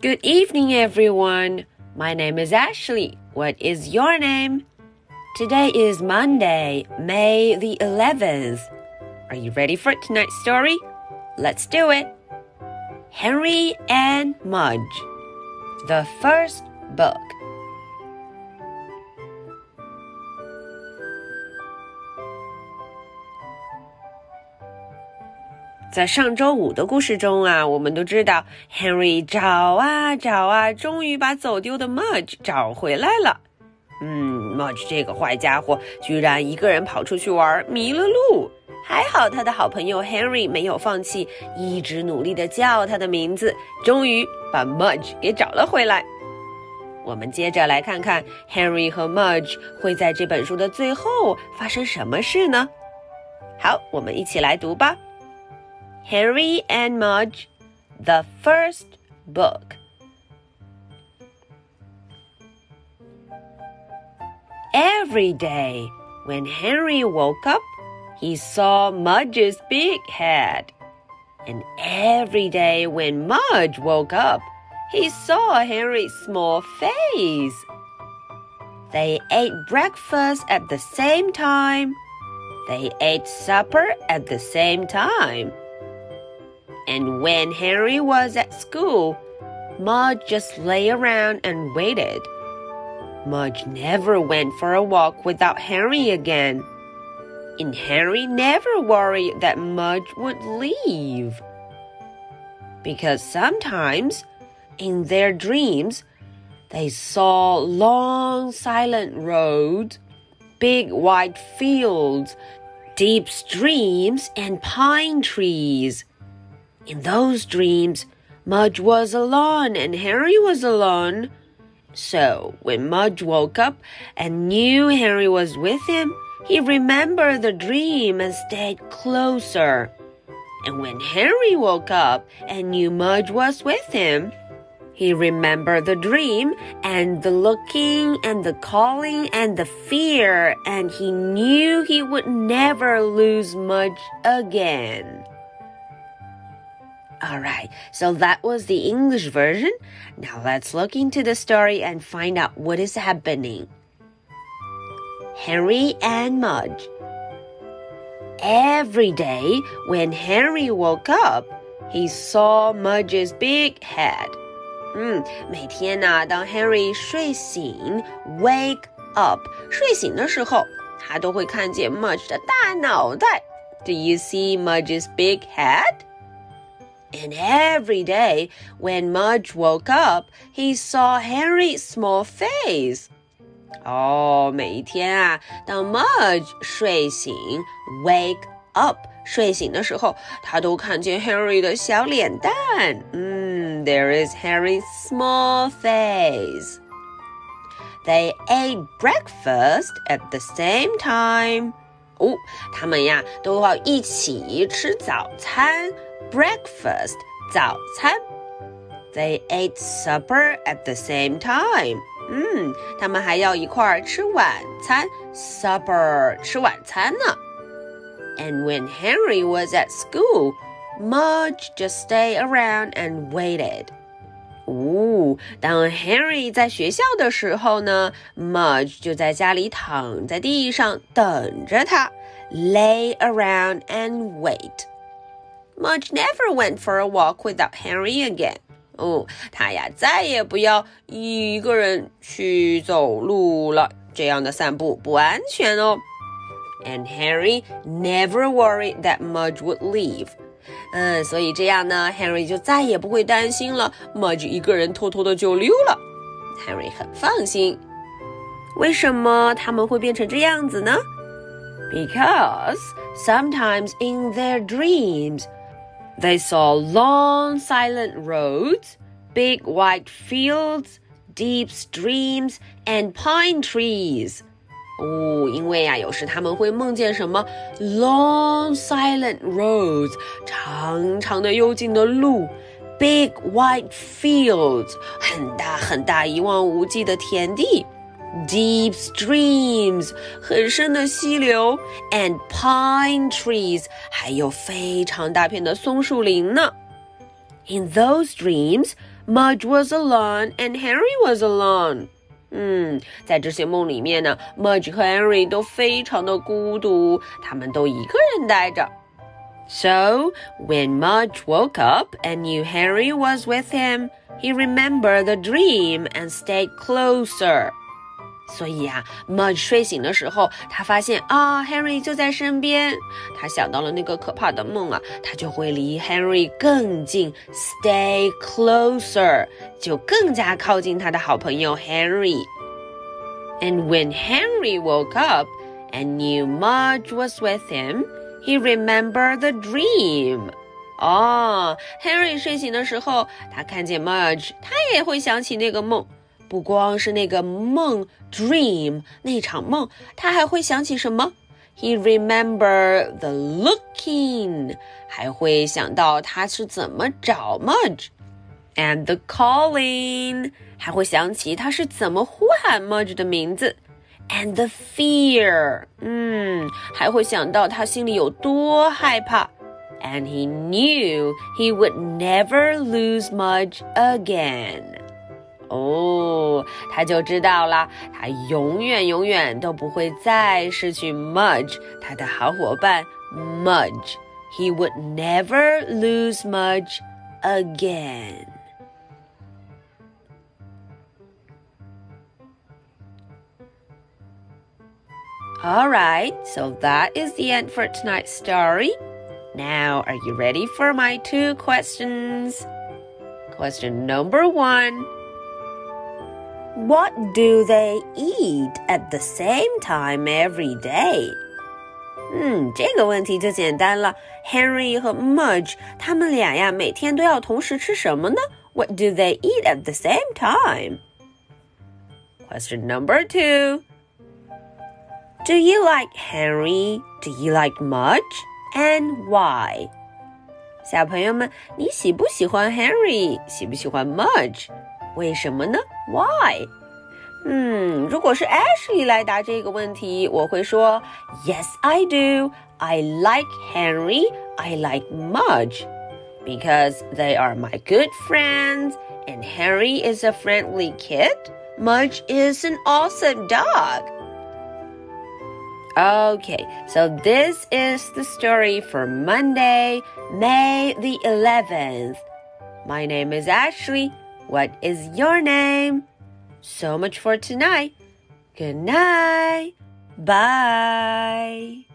Good evening, everyone. My name is Ashley. What is your name? Today is Monday, May the 11th. Are you ready for tonight's story? Let's do it. Henry and Mudge. The first book. 在上周五的故事中啊，我们都知道 Henry 找啊找啊，终于把走丢的 Mudge 找回来了。嗯，Mudge 这个坏家伙居然一个人跑出去玩，迷了路。还好他的好朋友 Henry 没有放弃，一直努力的叫他的名字，终于把 Mudge 给找了回来。我们接着来看看 Henry 和 Mudge 会在这本书的最后发生什么事呢？好，我们一起来读吧。Henry and Mudge, the first book. Every day, when Henry woke up, he saw Mudge's big head. And every day when Mudge woke up, he saw Henry's small face. They ate breakfast at the same time. They ate supper at the same time. And when Henry was at school, Mudge just lay around and waited. Mudge never went for a walk without Henry again. And Henry never worried that Mudge would leave. Because sometimes, in their dreams, they saw long silent roads, big white fields, deep streams, and pine trees. In those dreams, Mudge was alone and Harry was alone. So when Mudge woke up and knew Harry was with him, he remembered the dream and stayed closer. And when Harry woke up and knew Mudge was with him, he remembered the dream and the looking and the calling and the fear, and he knew he would never lose Mudge again. Alright, so that was the English version. Now let's look into the story and find out what is happening. Henry and Mudge. Every day when Henry woke up, he saw Mudge's big head. 嗯，每天呢，当 Henry 睡醒 wake up 睡醒的时候，他都会看见 Mudge 的大脑袋。Do you see Mudge's big head? And every day, when Mudge woke up, he saw Henry's small face. 哦，每一天啊，当 Mudge 睡醒 wake up 睡醒的时候，他都看见 Henry 的小脸蛋。嗯，There is Henry's small face. They ate breakfast at the same time. 哦，他们呀都要一起吃早餐。 breakfast 早餐。They ate supper at the same time. 嗯，他们还要一块儿吃晚餐，supper 吃晚餐呢。And when Henry was at school, Mudge just stayed around and waited. 哦，当 Henry 在学校的时候呢，Mudge 就在家里躺在地上等着他，lay around and wait。 Mudge never went for a walk without Henry again. 哦，他呀再也不要一个人去走路了，这样的散步不安全哦。And Henry never worried that Mudge would leave. 嗯，所以这样呢，Henry 就再也不会担心了，Mudge 一个人偷偷的就溜了。Henry 很放心。为什么他们会变成这样子呢？Because sometimes in their dreams. They saw long silent roads, big white fields, deep streams, and pine trees. 哦，因为呀、啊，有时他们会梦见什么 long silent roads，长长的幽静的路；big white fields，很大很大一望无际的田地。 deep streams 很深的溪流，and pine trees 还有非常大片的松树林呢。In those dreams, Mudge was alone and Henry was alone. 嗯，在这些梦里面呢，Mudge 和 Henry 都非常的孤独，他们都一个人待着。So when Mudge woke up and knew Henry was with him, he remembered the dream and stayed closer. 所以啊，Mudge 睡醒的时候，他发现啊，Henry 就在身边。他想到了那个可怕的梦啊，他就会离 Henry 更近，stay closer，就更加靠近他的好朋友 Henry。And when Henry woke up and knew Mudge was with him, he remembered the dream. 哦，Henry 睡醒的时候，他看见 Mudge，他也会想起那个梦。不光是那个梦 dream 那场梦，他还会想起什么？He remember the looking，还会想到他是怎么找 Mudge，and the calling，还会想起他是怎么呼喊 Mudge 的名字，and the fear，嗯，还会想到他心里有多害怕。And he knew he would never lose Mudge again. 哦，他就知道了，他永远永远都不会再失去 Mudge，他的好伙伴 Mudge。He would never lose Mudge again. All right, so that is the end for tonight's story. Now, are you ready for my two questions? Question number one. What do they eat at the same time every day? 嗯，这个问题就简单了。Henry 和 Mudge 他们俩呀，每天都要同时吃什么呢？What do they eat at the same time? Question number two. Do you like Henry? Do you like Mudge? And why? 小朋友们，你喜不喜欢 Henry？喜不喜欢 Mudge？ 为什么呢？Why？嗯，如果是 Ashley 来答这个问题，我会说 Yes, I do. I like Henry. I like Mudge because they are my good friends, and Henry is a friendly kid. Mudge is an awesome dog. Okay, so this is the story for Monday, May the 11th. My name is Ashley. What is your name? So much for tonight. Good night. Bye.